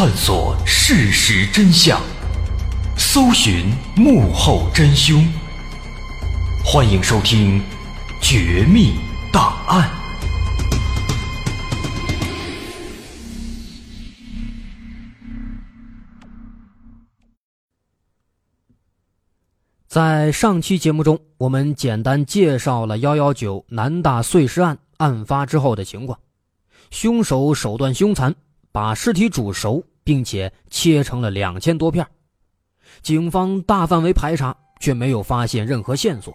探索事实真相，搜寻幕后真凶。欢迎收听《绝密档案》。在上期节目中，我们简单介绍了幺幺九南大碎尸案案发之后的情况。凶手手段凶残，把尸体煮熟，并且切成了两千多片。警方大范围排查，却没有发现任何线索。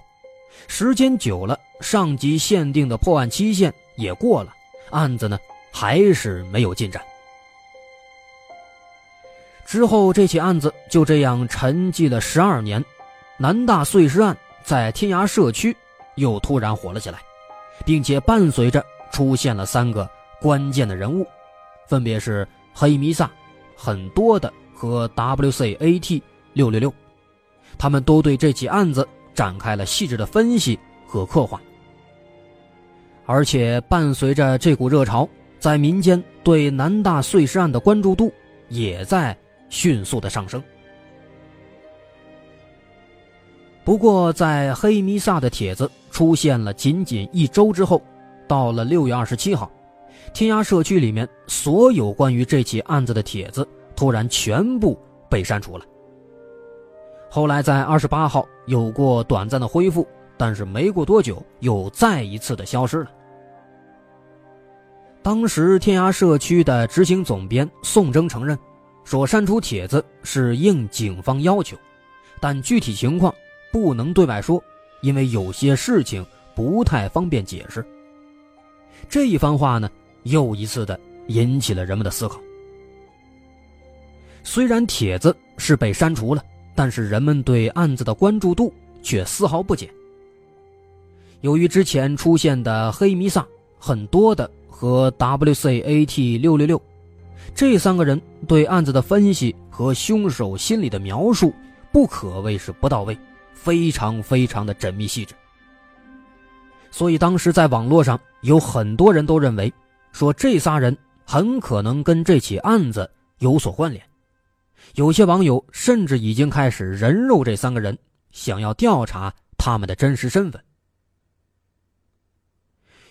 时间久了，上级限定的破案期限也过了，案子呢还是没有进展。之后，这起案子就这样沉寂了十二年。南大碎尸案在天涯社区又突然火了起来，并且伴随着出现了三个关键的人物，分别是黑弥撒、很多的和 WCAT 六六六，他们都对这起案子展开了细致的分析和刻画。而且伴随着这股热潮，在民间对南大碎尸案的关注度也在迅速的上升。不过，在黑弥撒的帖子出现了仅仅一周之后，到了六月二十七号，天涯社区里面所有关于这起案子的帖子突然全部被删除了。后来在二十八号有过短暂的恢复，但是没过多久又再一次的消失了。当时天涯社区的执行总编宋征承认，说删除帖子是应警方要求，但具体情况。不能对外说，因为有些事情不太方便解释。这一番话呢，又一次的引起了人们的思考。虽然帖子是被删除了，但是人们对案子的关注度却丝毫不减。由于之前出现的黑弥撒、很多的和 WCAT 六六六这三个人对案子的分析和凶手心理的描述，不可谓是不到位。非常非常的缜密细致，所以当时在网络上有很多人都认为，说这仨人很可能跟这起案子有所关联。有些网友甚至已经开始人肉这三个人，想要调查他们的真实身份。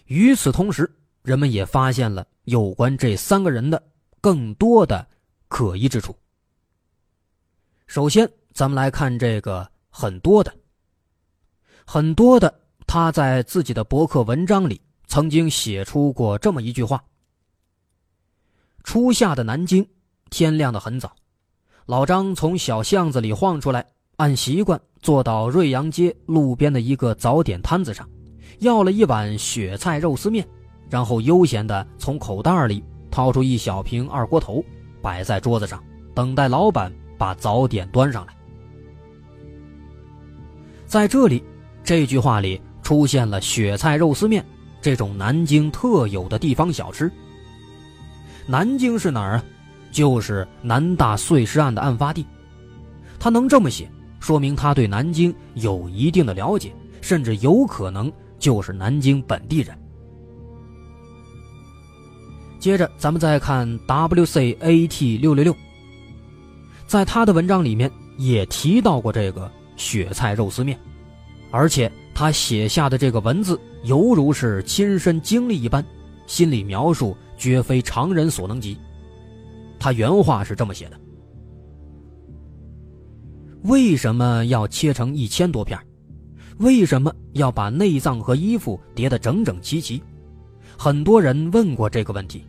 与此同时，人们也发现了有关这三个人的更多的可疑之处。首先，咱们来看这个。很多的，很多的，他在自己的博客文章里曾经写出过这么一句话：初夏的南京，天亮的很早，老张从小巷子里晃出来，按习惯坐到瑞阳街路边的一个早点摊子上，要了一碗雪菜肉丝面，然后悠闲的从口袋里掏出一小瓶二锅头，摆在桌子上，等待老板把早点端上来。在这里，这句话里出现了雪菜肉丝面这种南京特有的地方小吃。南京是哪儿啊？就是南大碎尸案的案发地。他能这么写，说明他对南京有一定的了解，甚至有可能就是南京本地人。接着，咱们再看 WCAT 六六六，在他的文章里面也提到过这个。雪菜肉丝面，而且他写下的这个文字犹如是亲身经历一般，心理描述绝非常人所能及。他原话是这么写的：“为什么要切成一千多片？为什么要把内脏和衣服叠得整整齐齐？很多人问过这个问题，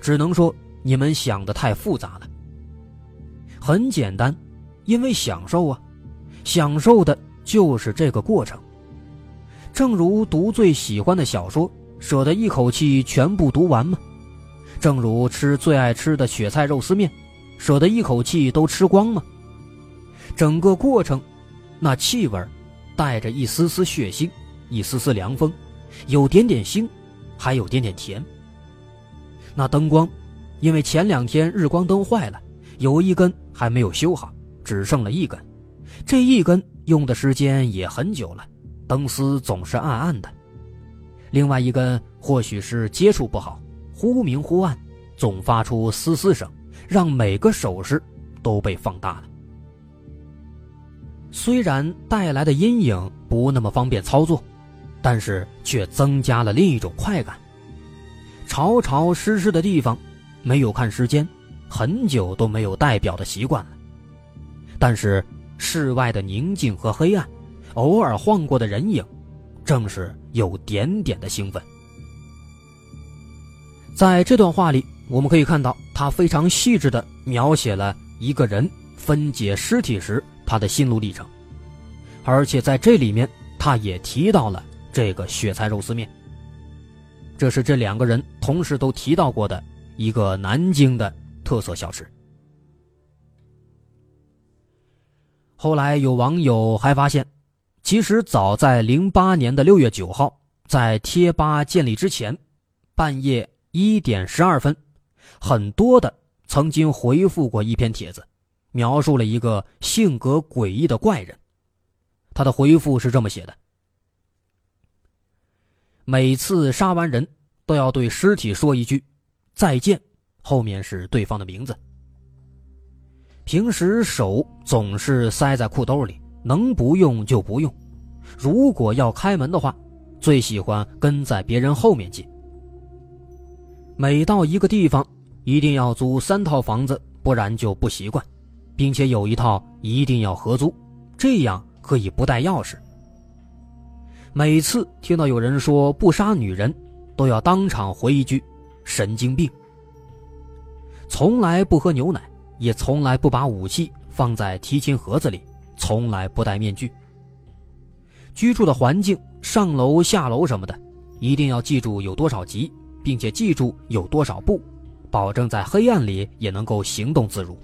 只能说你们想的太复杂了。很简单，因为享受啊。”享受的就是这个过程。正如读最喜欢的小说，舍得一口气全部读完吗？正如吃最爱吃的雪菜肉丝面，舍得一口气都吃光吗？整个过程，那气味带着一丝丝血腥，一丝丝凉风，有点点腥，还有点点甜。那灯光，因为前两天日光灯坏了，有一根还没有修好，只剩了一根。这一根用的时间也很久了，灯丝总是暗暗的。另外一根或许是接触不好，忽明忽暗，总发出嘶嘶声，让每个手势都被放大了。虽然带来的阴影不那么方便操作，但是却增加了另一种快感。潮潮湿湿的地方，没有看时间，很久都没有戴表的习惯了。但是室外的宁静和黑暗，偶尔晃过的人影，正是有点点的兴奋。在这段话里，我们可以看到他非常细致的描写了一个人分解尸体时。他的心路历程，而且在这里面，他也提到了这个雪菜肉丝面。这是这两个人同时都提到过的一个南京的特色小吃。后来有网友还发现，其实早在零八年的六月九号，在贴吧建立之前，半夜一点十二分，很多的曾经回复过一篇帖子。描述了一个性格诡异的怪人，他的回复是这么写的：每次杀完人都要对尸体说一句“再见”，后面是对方的名字。平时手总是塞在裤兜里，能不用就不用。如果要开门的话，最喜欢跟在别人后面进。每到一个地方，一定要租三套房子，不然就不习惯。并且有一套一定要合租，这样可以不带钥匙。每次听到有人说不杀女人，都要当场回一句：“神经病。”从来不喝牛奶，也从来不把武器放在提琴盒子里，从来不戴面具。居住的环境，上楼下楼什么的，一定要记住有多少级，并且记住有多少步，保证在黑暗里也能够行动自如。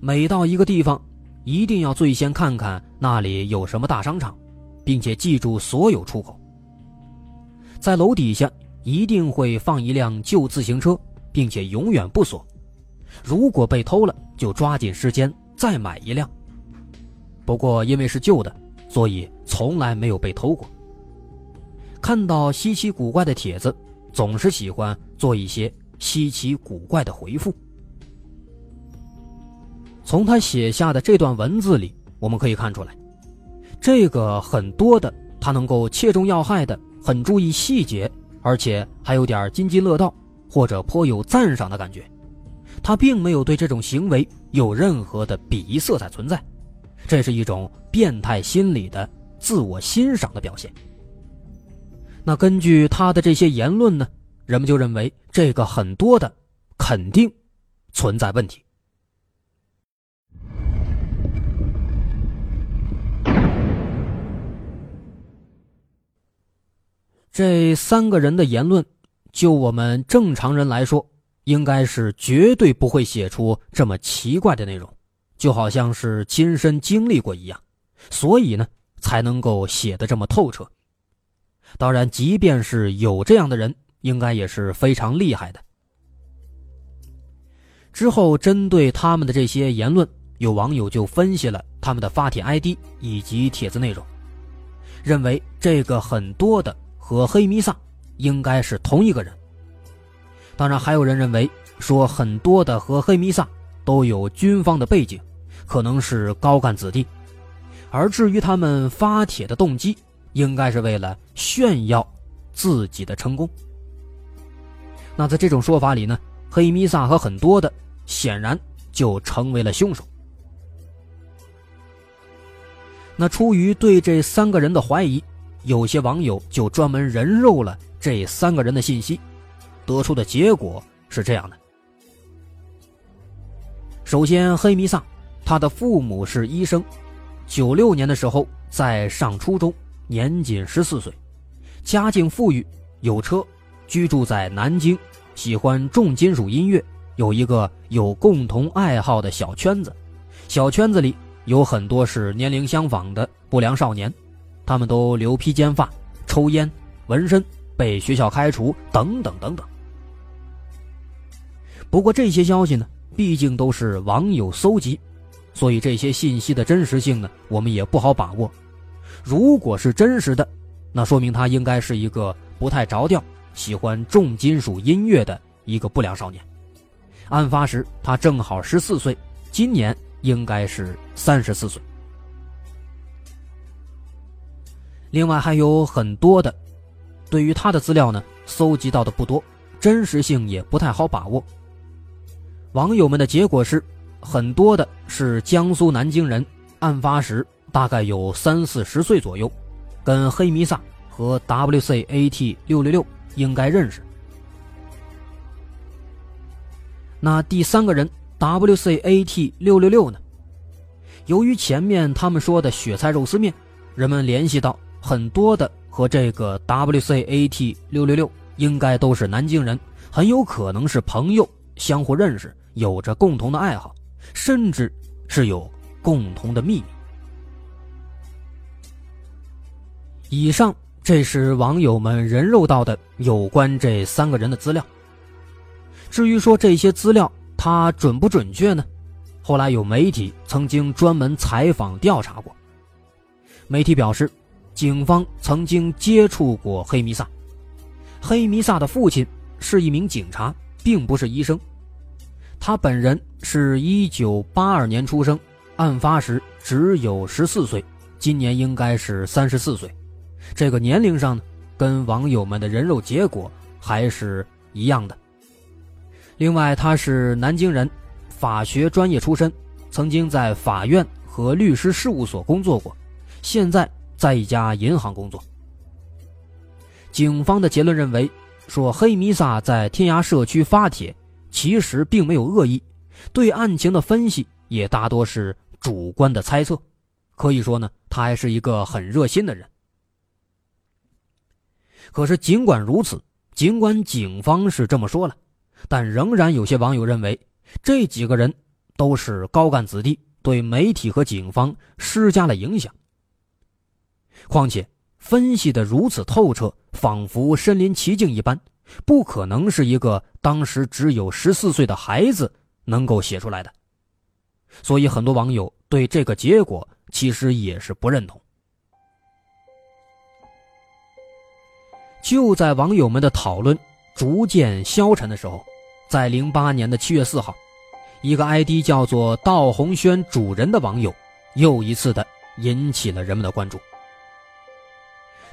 每到一个地方，一定要最先看看那里有什么大商场，并且记住所有出口。在楼底下一定会放一辆旧自行车，并且永远不锁。如果被偷了，就抓紧时间再买一辆。不过因为是旧的，所以从来没有被偷过。看到稀奇古怪的帖子，总是喜欢做一些稀奇古怪的回复。从他写下的这段文字里，我们可以看出来，这个很多的他能够切中要害的，很注意细节，而且还有点津津乐道或者颇有赞赏的感觉。他并没有对这种行为有任何的鄙夷色彩存在，这是一种变态心理的自我欣赏的表现。那根据他的这些言论呢，人们就认为这个很多的肯定存在问题。这三个人的言论，就我们正常人来说，应该是绝对不会写出这么奇怪的内容，就好像是亲身经历过一样，所以呢，才能够写的这么透彻。当然，即便是有这样的人，应该也是非常厉害的。之后，针对他们的这些言论，有网友就分析了他们的发帖 ID 以及帖子内容，认为这个很多的。和黑弥撒应该是同一个人。当然，还有人认为说很多的和黑弥撒都有军方的背景，可能是高干子弟。而至于他们发帖的动机，应该是为了炫耀自己的成功。那在这种说法里呢，黑弥撒和很多的显然就成为了凶手。那出于对这三个人的怀疑。有些网友就专门人肉了这三个人的信息，得出的结果是这样的：首先，黑弥撒，他的父母是医生，九六年的时候在上初中，年仅十四岁，家境富裕，有车，居住在南京，喜欢重金属音乐，有一个有共同爱好的小圈子，小圈子里有很多是年龄相仿的不良少年。他们都留披肩发、抽烟、纹身，被学校开除，等等等等。不过这些消息呢，毕竟都是网友搜集，所以这些信息的真实性呢，我们也不好把握。如果是真实的，那说明他应该是一个不太着调、喜欢重金属音乐的一个不良少年。案发时他正好十四岁，今年应该是三十四岁。另外还有很多的，对于他的资料呢，搜集到的不多，真实性也不太好把握。网友们的结果是，很多的是江苏南京人，案发时大概有三四十岁左右，跟黑弥撒和 WCAT 六六六应该认识。那第三个人 WCAT 六六六呢？由于前面他们说的雪菜肉丝面，人们联系到。很多的和这个 WCAT 六六六应该都是南京人，很有可能是朋友，相互认识，有着共同的爱好，甚至是有共同的秘密。以上这是网友们人肉到的有关这三个人的资料。至于说这些资料它准不准确呢？后来有媒体曾经专门采访调查过，媒体表示。警方曾经接触过黑弥撒，黑弥撒的父亲是一名警察，并不是医生。他本人是一九八二年出生，案发时只有十四岁，今年应该是三十四岁。这个年龄上呢，跟网友们的人肉结果还是一样的。另外，他是南京人，法学专业出身，曾经在法院和律师事务所工作过，现在。在一家银行工作。警方的结论认为，说黑弥撒在天涯社区发帖，其实并没有恶意，对案情的分析也大多是主观的猜测。可以说呢，他还是一个很热心的人。可是尽管如此，尽管警方是这么说了，但仍然有些网友认为，这几个人都是高干子弟，对媒体和警方施加了影响。况且分析的如此透彻，仿佛身临其境一般，不可能是一个当时只有十四岁的孩子能够写出来的。所以很多网友对这个结果其实也是不认同。就在网友们的讨论逐渐消沉的时候，在零八年的七月四号，一个 ID 叫做“道红轩主人”的网友又一次的引起了人们的关注。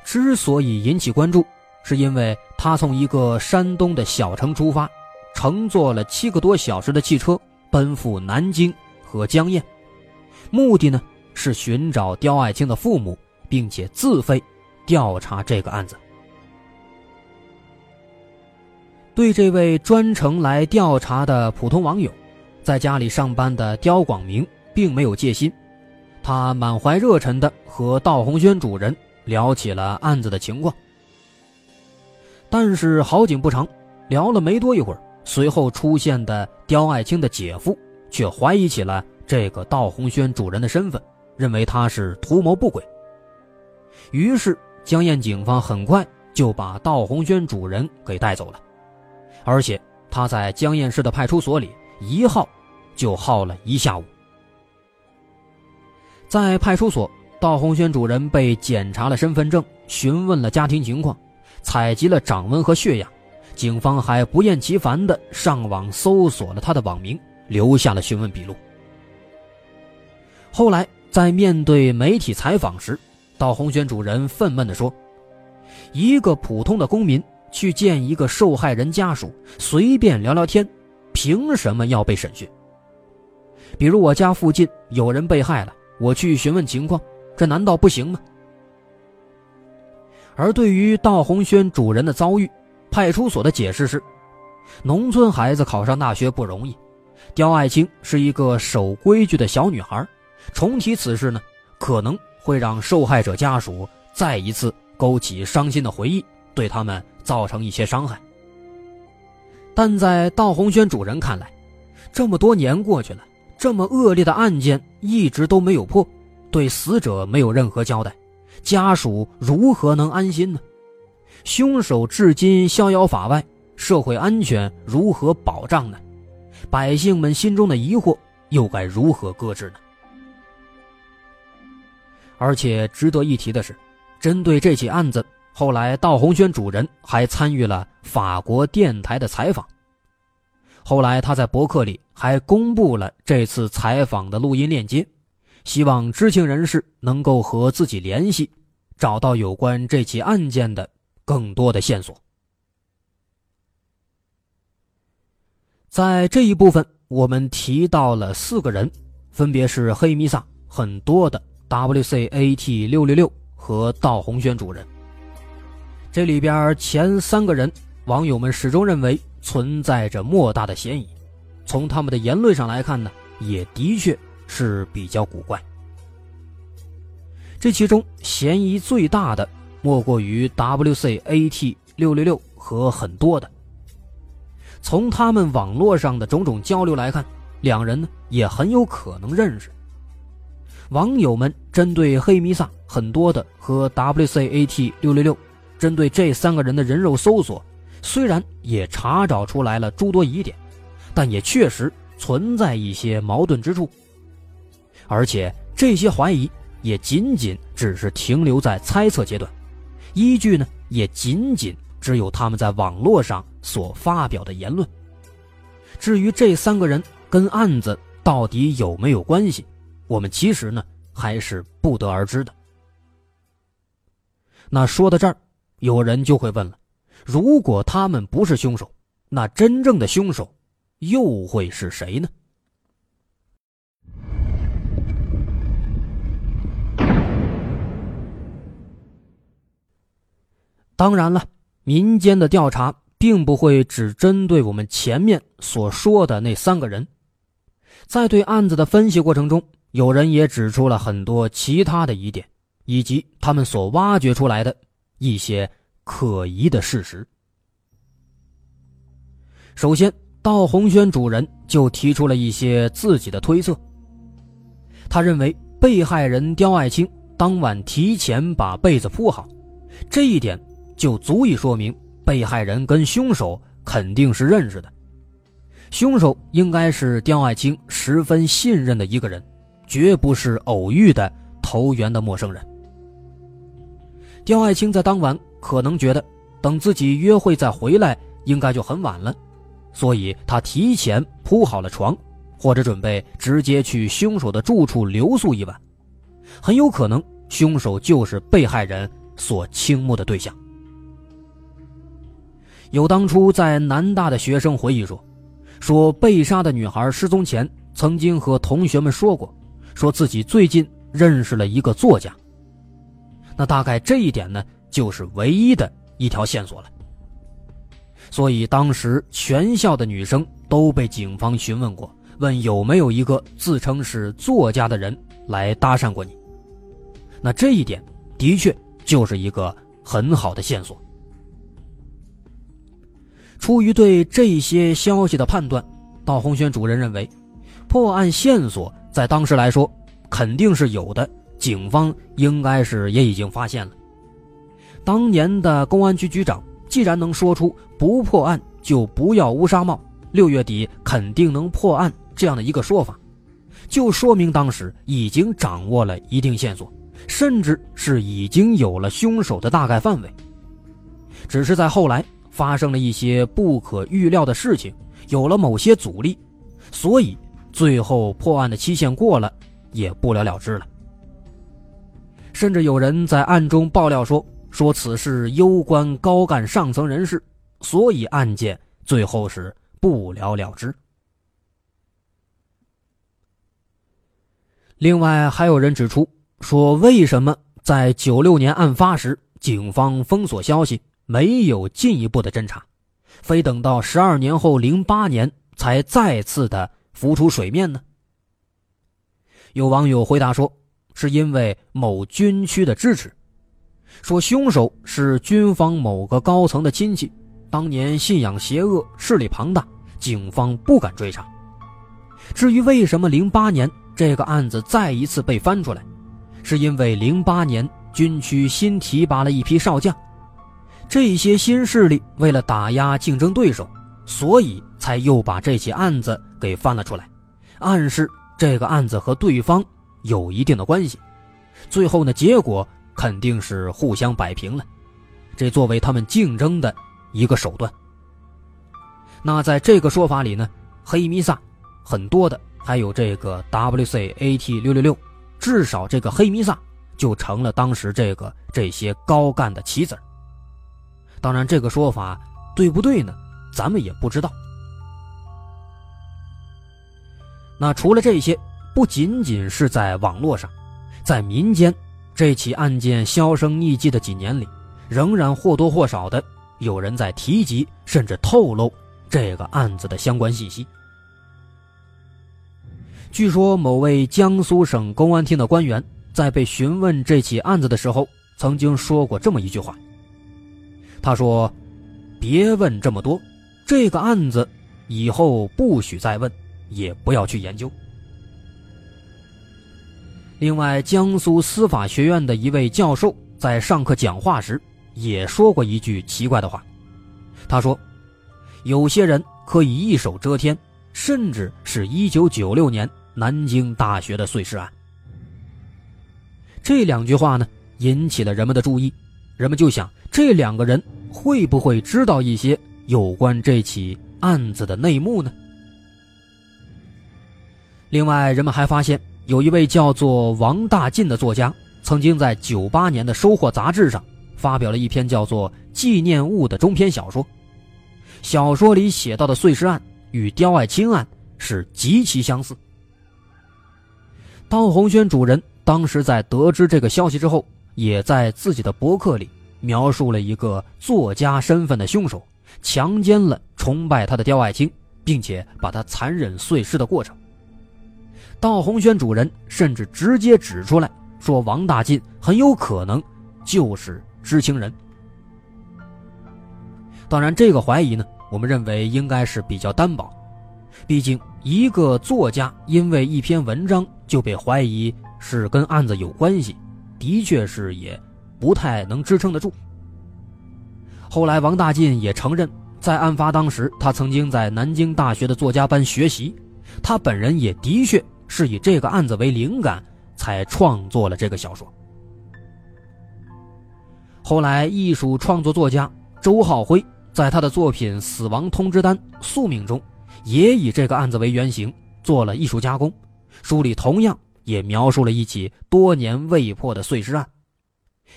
之所以引起关注，是因为他从一个山东的小城出发，乘坐了七个多小时的汽车奔赴南京和江堰，目的呢是寻找刁爱青的父母，并且自费调查这个案子。对这位专程来调查的普通网友，在家里上班的刁广明并没有戒心，他满怀热忱的和道红轩主人。聊起了案子的情况，但是好景不长，聊了没多一会儿，随后出现的刁爱青的姐夫却怀疑起了这个道红轩主人的身份，认为他是图谋不轨。于是江堰警方很快就把道红轩主人给带走了，而且他在江堰市的派出所里一耗就耗了一下午，在派出所。道红轩主人被检查了身份证，询问了家庭情况，采集了掌纹和血样，警方还不厌其烦地上网搜索了他的网名，留下了询问笔录。后来在面对媒体采访时，道红轩主人愤懑地说：“一个普通的公民去见一个受害人家属，随便聊聊天，凭什么要被审讯？比如我家附近有人被害了，我去询问情况。”这难道不行吗？而对于道红轩主人的遭遇，派出所的解释是：农村孩子考上大学不容易，刁爱青是一个守规矩的小女孩，重提此事呢，可能会让受害者家属再一次勾起伤心的回忆，对他们造成一些伤害。但在道红轩主人看来，这么多年过去了，这么恶劣的案件一直都没有破。对死者没有任何交代，家属如何能安心呢？凶手至今逍遥法外，社会安全如何保障呢？百姓们心中的疑惑又该如何搁置呢？而且值得一提的是，针对这起案子，后来道红轩主人还参与了法国电台的采访。后来他在博客里还公布了这次采访的录音链接，希望知情人士能够和自己联系，找到有关这起案件的更多的线索。在这一部分，我们提到了四个人，分别是黑弥撒、很多的 WCAT 六六六和道红轩主任。这里边前三个人，网友们始终认为存在着莫大的嫌疑。从他们的言论上来看呢，也的确是比较古怪。这其中嫌疑最大的，莫过于 WCAT 六六六和很多的。从他们网络上的种种交流来看，两人呢也很有可能认识。网友们针对黑弥撒很多的和 WCAT 六六六，针对这三个人的人肉搜索，虽然也查找出来了诸多疑点，但也确实存在一些矛盾之处。而且这些怀疑也仅仅只是停留在猜测阶段，依据呢也仅仅。只有他们在网络上所发表的言论。至于这三个人跟案子到底有没有关系，我们其实呢还是不得而知的。那说到这儿，有人就会问了：如果他们不是凶手，那真正的凶手又会是谁呢？当然了。民间的调查并不会只针对我们前面所说的那三个人，在对案子的分析过程中，有人也指出了很多其他的疑点，以及他们所挖掘出来的一些可疑的事实。首先，道红轩主人就提出了一些自己的推测。他认为被害人刁爱青当晚提前把被子铺好，这一点。就足以说明被害人跟凶手肯定是认识的，凶手应该是刁爱青十分信任的一个人，绝不是偶遇的投缘的陌生人。刁爱青在当晚可能觉得等自己约会再回来应该就很晚了，所以他提前铺好了床，或者准备直接去凶手的住处留宿一晚，很有可能凶手就是被害人所倾慕的对象。有当初在南大的学生回忆说，说被杀的女孩失踪前曾经和同学们说过，说自己最近认识了一个作家。那大概这一点呢，就是唯一的一条线索了。所以当时全校的女生都被警方询问过，问有没有一个自称是作家的人来搭讪过你。那这一点的确就是一个很好的线索。出于对这些消息的判断，道红轩主任认为，破案线索在当时来说肯定是有的，警方应该是也已经发现了。当年的公安局局长既然能说出“不破案就不要乌纱帽”，六月底肯定能破案这样的一个说法，就说明当时已经掌握了一定线索，甚至是已经有了凶手的大概范围。只是在后来。发生了一些不可预料的事情，有了某些阻力，所以最后破案的期限过了，也不了了之了。甚至有人在暗中爆料说，说此事攸关高干上层人士，所以案件最后是不了了之。另外，还有人指出说，为什么在九六年案发时，警方封锁消息？没有进一步的侦查，非等到十二年后零八年才再次的浮出水面呢？有网友回答说，是因为某军区的支持，说凶手是军方某个高层的亲戚，当年信仰邪恶，势力庞大，警方不敢追查。至于为什么零八年这个案子再一次被翻出来，是因为零八年军区新提拔了一批少将。这些新势力为了打压竞争对手，所以才又把这起案子给翻了出来，暗示这个案子和对方有一定的关系。最后呢，结果肯定是互相摆平了，这作为他们竞争的一个手段。那在这个说法里呢，黑弥撒，很多的还有这个 WCAT 六六六，至少这个黑弥撒就成了当时这个这些高干的棋子当然，这个说法对不对呢？咱们也不知道。那除了这些，不仅仅是在网络上，在民间，这起案件销声匿迹的几年里，仍然或多或少的有人在提及，甚至透露这个案子的相关信息。据说，某位江苏省公安厅的官员在被询问这起案子的时候，曾经说过这么一句话。他说：“别问这么多，这个案子以后不许再问，也不要去研究。”另外，江苏司法学院的一位教授在上课讲话时也说过一句奇怪的话。他说：“有些人可以一手遮天，甚至是一九九六年南京大学的碎尸案。”这两句话呢，引起了人们的注意，人们就想。这两个人会不会知道一些有关这起案子的内幕呢？另外，人们还发现有一位叫做王大进的作家，曾经在九八年的《收获》杂志上发表了一篇叫做《纪念物》的中篇小说。小说里写到的碎尸案与刁爱青案是极其相似。当红轩主人当时在得知这个消息之后，也在自己的博客里。描述了一个作家身份的凶手强奸了崇拜他的刁爱青，并且把他残忍碎尸的过程。道红轩主人甚至直接指出来说，王大进很有可能就是知情人。当然，这个怀疑呢，我们认为应该是比较单薄，毕竟一个作家因为一篇文章就被怀疑是跟案子有关系，的确是也。不太能支撑得住。后来，王大进也承认，在案发当时，他曾经在南京大学的作家班学习，他本人也的确是以这个案子为灵感，才创作了这个小说。后来，艺术创作作家周浩辉在他的作品《死亡通知单：宿命》中，也以这个案子为原型做了艺术加工，书里同样也描述了一起多年未破的碎尸案。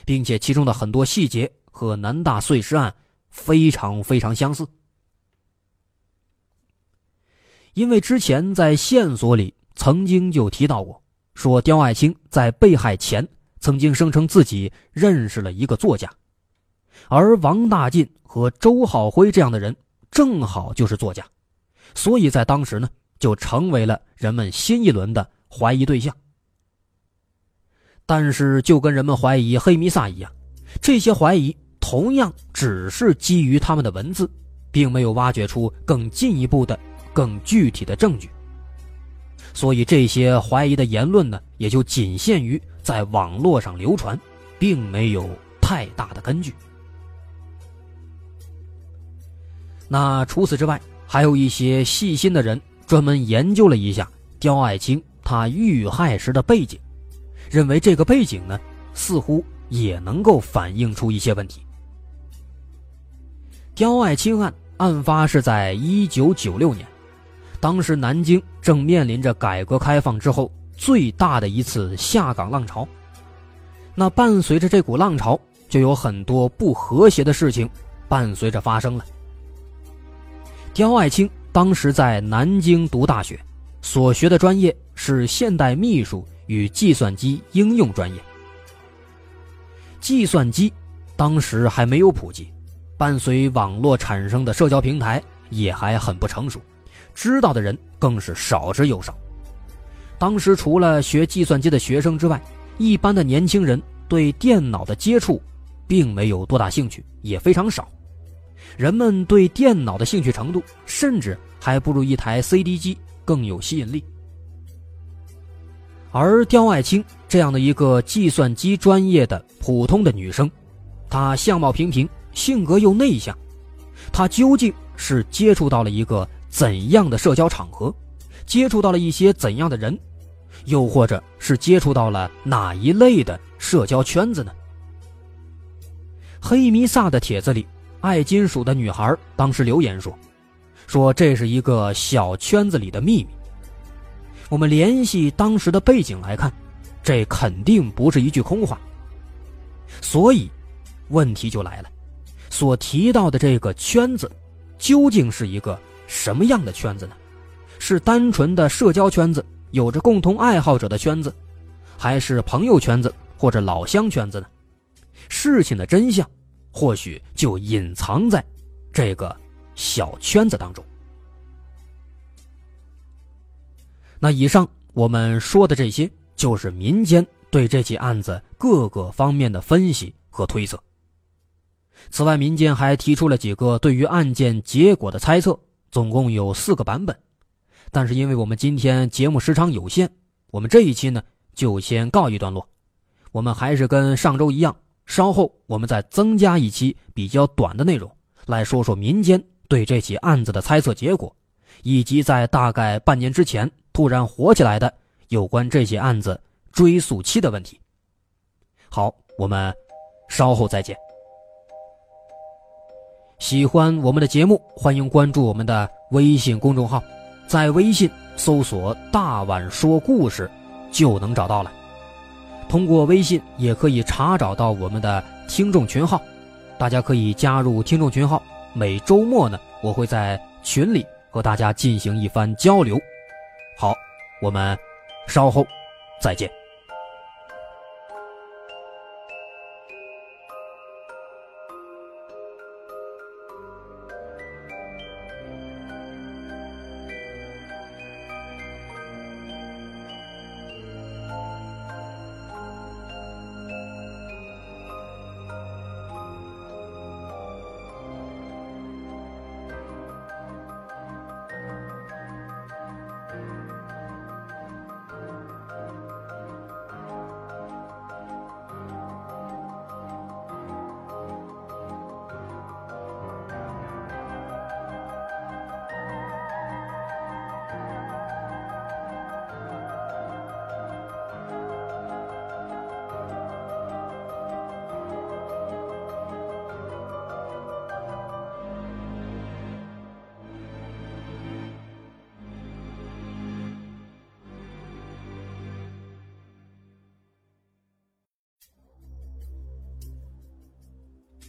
并且其中的很多细节和南大碎尸案非常非常相似，因为之前在线索里曾经就提到过，说刁爱青在被害前曾经声称自己认识了一个作家，而王大进和周浩辉这样的人正好就是作家，所以在当时呢就成为了人们新一轮的怀疑对象。但是，就跟人们怀疑黑弥撒一样，这些怀疑同样只是基于他们的文字，并没有挖掘出更进一步的、更具体的证据。所以，这些怀疑的言论呢，也就仅限于在网络上流传，并没有太大的根据。那除此之外，还有一些细心的人专门研究了一下刁爱青他遇害时的背景。认为这个背景呢，似乎也能够反映出一些问题。刁爱青案案发是在一九九六年，当时南京正面临着改革开放之后最大的一次下岗浪潮。那伴随着这股浪潮，就有很多不和谐的事情伴随着发生了。刁爱青当时在南京读大学，所学的专业是现代秘书。与计算机应用专业，计算机当时还没有普及，伴随网络产生的社交平台也还很不成熟，知道的人更是少之又少。当时除了学计算机的学生之外，一般的年轻人对电脑的接触并没有多大兴趣，也非常少。人们对电脑的兴趣程度，甚至还不如一台 CD 机更有吸引力。而刁爱青这样的一个计算机专业的普通的女生，她相貌平平，性格又内向，她究竟是接触到了一个怎样的社交场合，接触到了一些怎样的人，又或者是接触到了哪一类的社交圈子呢？黑弥撒的帖子里，爱金属的女孩当时留言说：“说这是一个小圈子里的秘密。我们联系当时的背景来看，这肯定不是一句空话。所以，问题就来了：所提到的这个圈子，究竟是一个什么样的圈子呢？是单纯的社交圈子，有着共同爱好者的圈子，还是朋友圈子或者老乡圈子呢？事情的真相，或许就隐藏在这个小圈子当中。那以上我们说的这些，就是民间对这起案子各个方面的分析和推测。此外，民间还提出了几个对于案件结果的猜测，总共有四个版本。但是，因为我们今天节目时长有限，我们这一期呢就先告一段落。我们还是跟上周一样，稍后我们再增加一期比较短的内容，来说说民间对这起案子的猜测结果，以及在大概半年之前突然火起来的有关这起案子追诉期的问题。好，我们稍后再见。喜欢我们的节目，欢迎关注我们的微信公众号。在微信搜索“大碗说故事”，就能找到了。通过微信也可以查找到我们的听众群号，大家可以加入听众群号。每周末呢，我会在群里和大家进行一番交流。好，我们稍后再见。